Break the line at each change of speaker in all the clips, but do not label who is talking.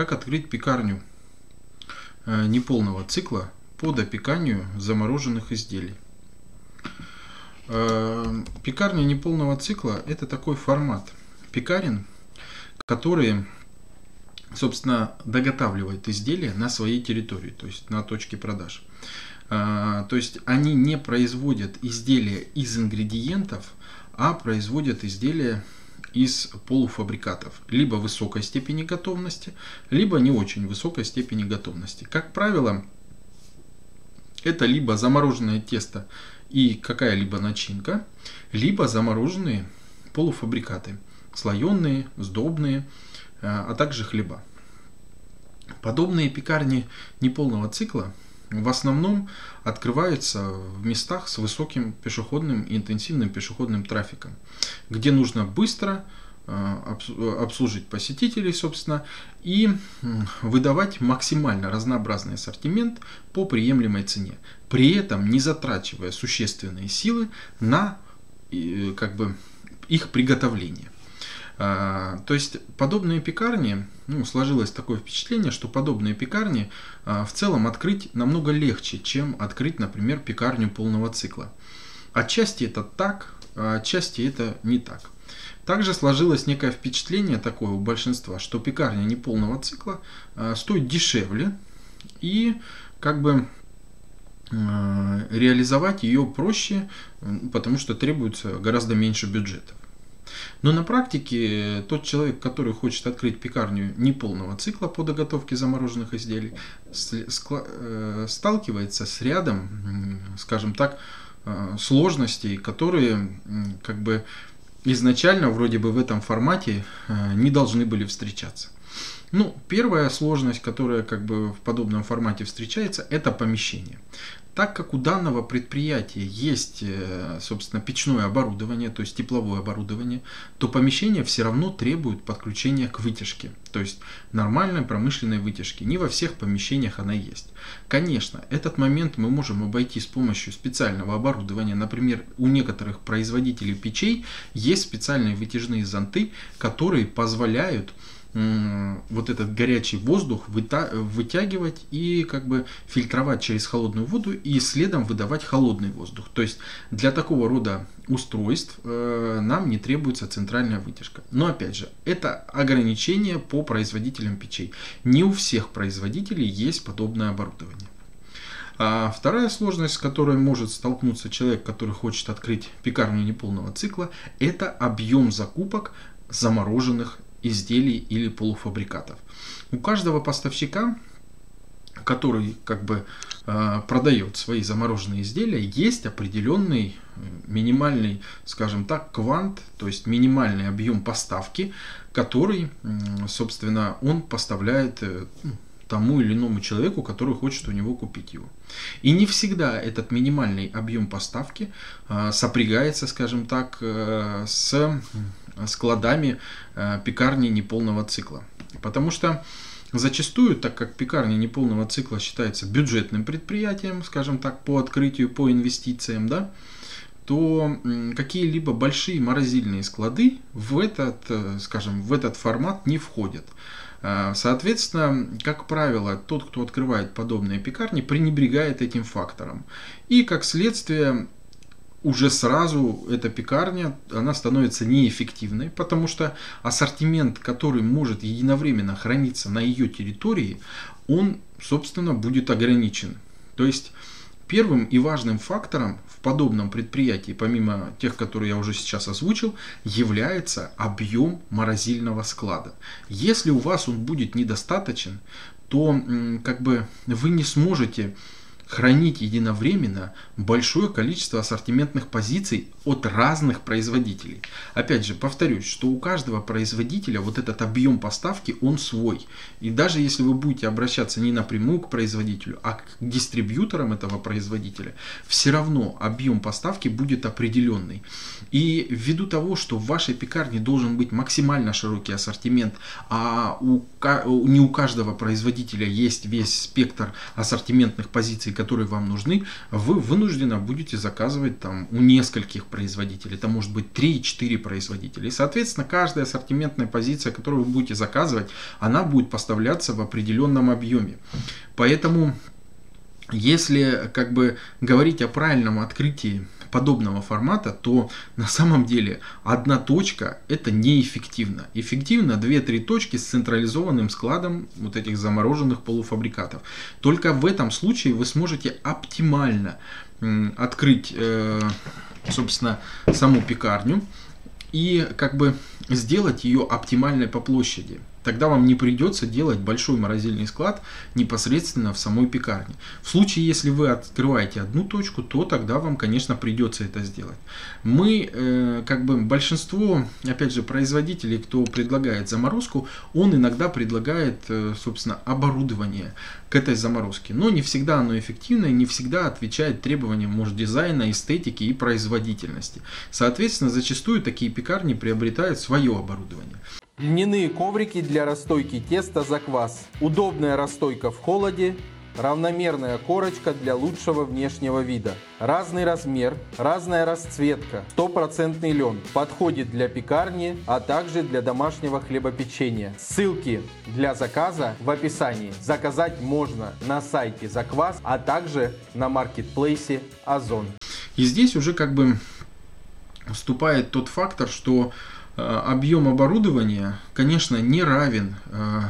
Как открыть пекарню э, неполного цикла по допеканию замороженных изделий? Э, пекарня неполного цикла – это такой формат пекарен, которые, собственно, доготавливают изделия на своей территории, то есть на точке продаж. Э, то есть они не производят изделия из ингредиентов, а производят изделия из полуфабрикатов, либо высокой степени готовности, либо не очень высокой степени готовности. Как правило, это либо замороженное тесто и какая-либо начинка, либо замороженные полуфабрикаты, слоеные, сдобные, а также хлеба. Подобные пекарни неполного цикла в основном открываются в местах с высоким пешеходным и интенсивным пешеходным трафиком, где нужно быстро э, обслужить посетителей, собственно, и выдавать максимально разнообразный ассортимент по приемлемой цене, при этом не затрачивая существенные силы на э, как бы, их приготовление. А, то есть подобные пекарни, ну, сложилось такое впечатление, что подобные пекарни а, в целом открыть намного легче, чем открыть, например, пекарню полного цикла. Отчасти это так, а отчасти это не так. Также сложилось некое впечатление такое у большинства, что пекарня неполного цикла стоит дешевле и как бы реализовать ее проще, потому что требуется гораздо меньше бюджетов. Но на практике тот человек, который хочет открыть пекарню неполного цикла по доготовке замороженных изделий, э, сталкивается с рядом, скажем так, э, сложностей, которые как бы изначально вроде бы в этом формате э, не должны были встречаться. Ну, первая сложность, которая как бы в подобном формате встречается, это помещение. Так как у данного предприятия есть, э, собственно, печное оборудование, то есть тепловое оборудование, то помещение все равно требует подключения к вытяжке, то есть нормальной промышленной вытяжки. Не во всех помещениях она есть. Конечно, этот момент мы можем обойти с помощью специального оборудования. Например, у некоторых производителей печей есть специальные вытяжные зонты, которые позволяют вот этот горячий воздух вытягивать и как бы фильтровать через холодную воду и следом выдавать холодный воздух. То есть для такого рода устройств э, нам не требуется центральная вытяжка. Но опять же, это ограничение по производителям печей. Не у всех производителей есть подобное оборудование. А вторая сложность, с которой может столкнуться человек, который хочет открыть пекарню неполного цикла, это объем закупок замороженных изделий или полуфабрикатов. У каждого поставщика, который как бы э, продает свои замороженные изделия, есть определенный э, минимальный, скажем так, квант, то есть минимальный объем поставки, который, собственно, он поставляет э, ну, тому или иному человеку, который хочет у него купить его. И не всегда этот минимальный объем поставки сопрягается, скажем так, с складами э, пекарни неполного цикла. Потому что Зачастую, так как пекарня неполного цикла считается бюджетным предприятием, скажем так, по открытию, по инвестициям, да, то какие-либо большие морозильные склады в этот, э, скажем, в этот формат не входят. Э, соответственно, как правило, тот, кто открывает подобные пекарни, пренебрегает этим фактором. И как следствие уже сразу эта пекарня, она становится неэффективной, потому что ассортимент, который может единовременно храниться на ее территории, он, собственно, будет ограничен. То есть первым и важным фактором в подобном предприятии, помимо тех, которые я уже сейчас озвучил, является объем морозильного склада. Если у вас он будет недостаточен, то как бы вы не сможете хранить единовременно большое количество ассортиментных позиций от разных производителей. Опять же, повторюсь, что у каждого производителя вот этот объем поставки, он свой. И даже если вы будете обращаться не напрямую к производителю, а к дистрибьюторам этого производителя, все равно объем поставки будет определенный. И ввиду того, что в вашей пекарне должен быть максимально широкий ассортимент, а у, не у каждого производителя есть весь спектр ассортиментных позиций, которые вам нужны, вы вынуждены будете заказывать там у нескольких производителей. Это может быть 3-4 производителя. И, соответственно, каждая ассортиментная позиция, которую вы будете заказывать, она будет поставляться в определенном объеме. Поэтому если как бы говорить о правильном открытии подобного формата, то на самом деле одна точка это неэффективно. Эффективно 2-3 точки с централизованным складом вот этих замороженных полуфабрикатов. Только в этом случае вы сможете оптимально открыть, э, собственно, саму пекарню и как бы сделать ее оптимальной по площади. Тогда вам не придется делать большой морозильный склад непосредственно в самой пекарне. В случае, если вы открываете одну точку, то тогда вам, конечно, придется это сделать. Мы, э, как бы большинство, опять же, производителей, кто предлагает заморозку, он иногда предлагает, э, собственно, оборудование к этой заморозке. Но не всегда оно эффективно и не всегда отвечает требованиям, может, дизайна, эстетики и производительности. Соответственно, зачастую такие пекарни приобретают свое оборудование.
Льняные коврики для расстойки теста за квас. Удобная расстойка в холоде. Равномерная корочка для лучшего внешнего вида. Разный размер, разная расцветка. Стопроцентный лен. Подходит для пекарни, а также для домашнего хлебопечения. Ссылки для заказа в описании. Заказать можно на сайте Заквас, а также на маркетплейсе Озон.
И здесь уже как бы вступает тот фактор, что объем оборудования, конечно, не равен э,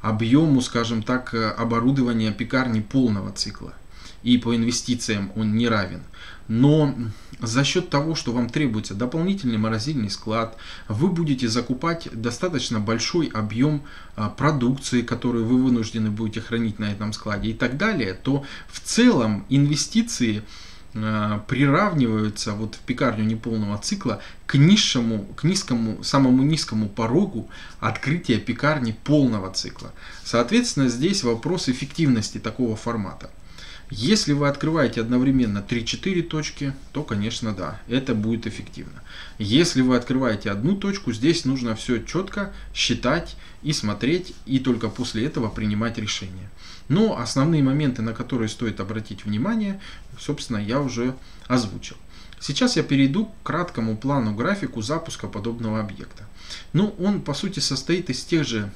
объему, скажем так, э, оборудования пекарни полного цикла. И по инвестициям он не равен. Но за счет того, что вам требуется дополнительный морозильный склад, вы будете закупать достаточно большой объем продукции, которую вы вынуждены будете хранить на этом складе и так далее, то в целом инвестиции Э, приравниваются вот в пекарню неполного цикла к низшему, к низкому, самому низкому порогу открытия пекарни полного цикла. Соответственно, здесь вопрос эффективности такого формата. Если вы открываете одновременно 3-4 точки, то, конечно, да, это будет эффективно. Если вы открываете одну точку, здесь нужно все четко считать и смотреть, и только после этого принимать решение. Но основные моменты, на которые стоит обратить внимание, собственно, я уже озвучил. Сейчас я перейду к краткому плану графику запуска подобного объекта. Ну, он по сути состоит из тех же,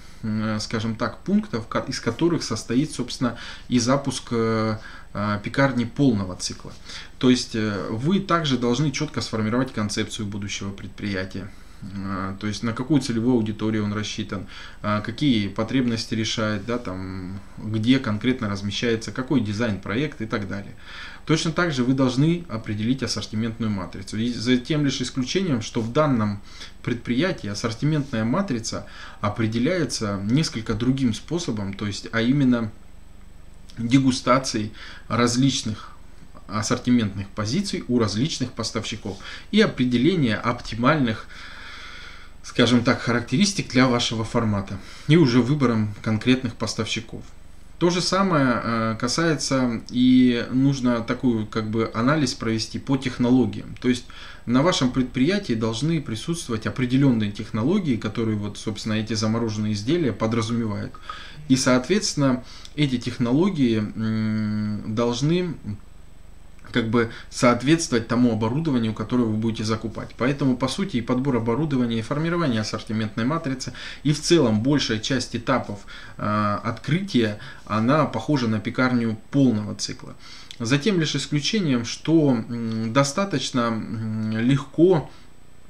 скажем так, пунктов, из которых состоит, собственно, и запуск э, э, пекарни полного цикла. То есть э, вы также должны четко сформировать концепцию будущего предприятия. А, то есть на какую целевую аудиторию он рассчитан, а, какие потребности решает, да, там, где конкретно размещается, какой дизайн проект и так далее. Точно так же вы должны определить ассортиментную матрицу. И за тем лишь исключением, что в данном предприятии ассортиментная матрица определяется несколько другим способом, то есть, а именно дегустацией различных ассортиментных позиций у различных поставщиков и определение оптимальных скажем так, характеристик для вашего формата и уже выбором конкретных поставщиков. То же самое э, касается и нужно такую как бы анализ провести по технологиям. То есть на вашем предприятии должны присутствовать определенные технологии, которые вот, собственно, эти замороженные изделия подразумевают. И, соответственно, эти технологии должны как бы соответствовать тому оборудованию, которое вы будете закупать. Поэтому, по сути, и подбор оборудования, и формирование ассортиментной матрицы, и в целом большая часть этапов э, открытия, она похожа на пекарню полного цикла. Затем лишь исключением, что достаточно легко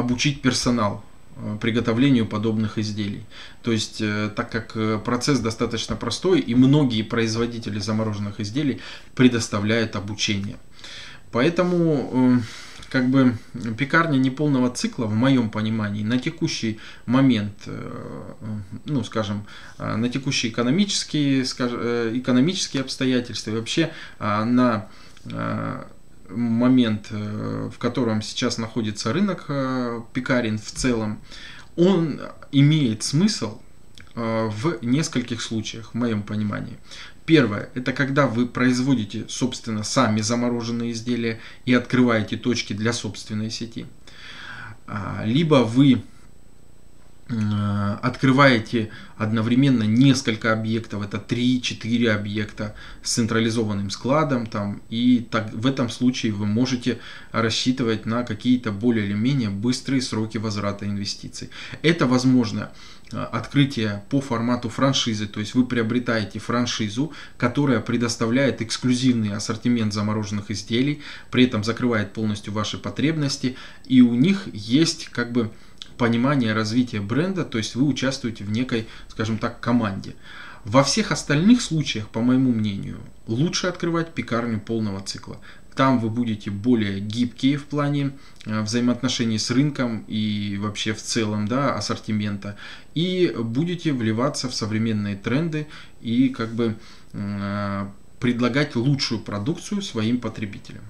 Обучить персонал э, приготовлению подобных изделий. То есть, э, так как э, процесс достаточно простой, и многие производители замороженных изделий предоставляют обучение. Поэтому как бы пекарня неполного цикла, в моем понимании, на текущий момент, ну, скажем, на текущие экономические, скажем, экономические обстоятельства и вообще на момент, в котором сейчас находится рынок пекарен в целом, он имеет смысл в нескольких случаях, в моем понимании. Первое, это когда вы производите, собственно, сами замороженные изделия и открываете точки для собственной сети. А, либо вы открываете одновременно несколько объектов, это 3-4 объекта с централизованным складом, там, и так, в этом случае вы можете рассчитывать на какие-то более или менее быстрые сроки возврата инвестиций. Это возможно Э, открытие по формату франшизы, то есть вы приобретаете франшизу, которая предоставляет эксклюзивный ассортимент замороженных изделий, при этом закрывает полностью ваши потребности, и у них есть как бы понимание развития бренда, то есть вы участвуете в некой, скажем так, команде. Во всех остальных случаях, по моему мнению, лучше открывать пекарню полного цикла. Там вы будете более гибкие в плане э, взаимоотношений с рынком и вообще в целом да, ассортимента. И будете вливаться в современные тренды и как бы э, предлагать лучшую продукцию своим потребителям.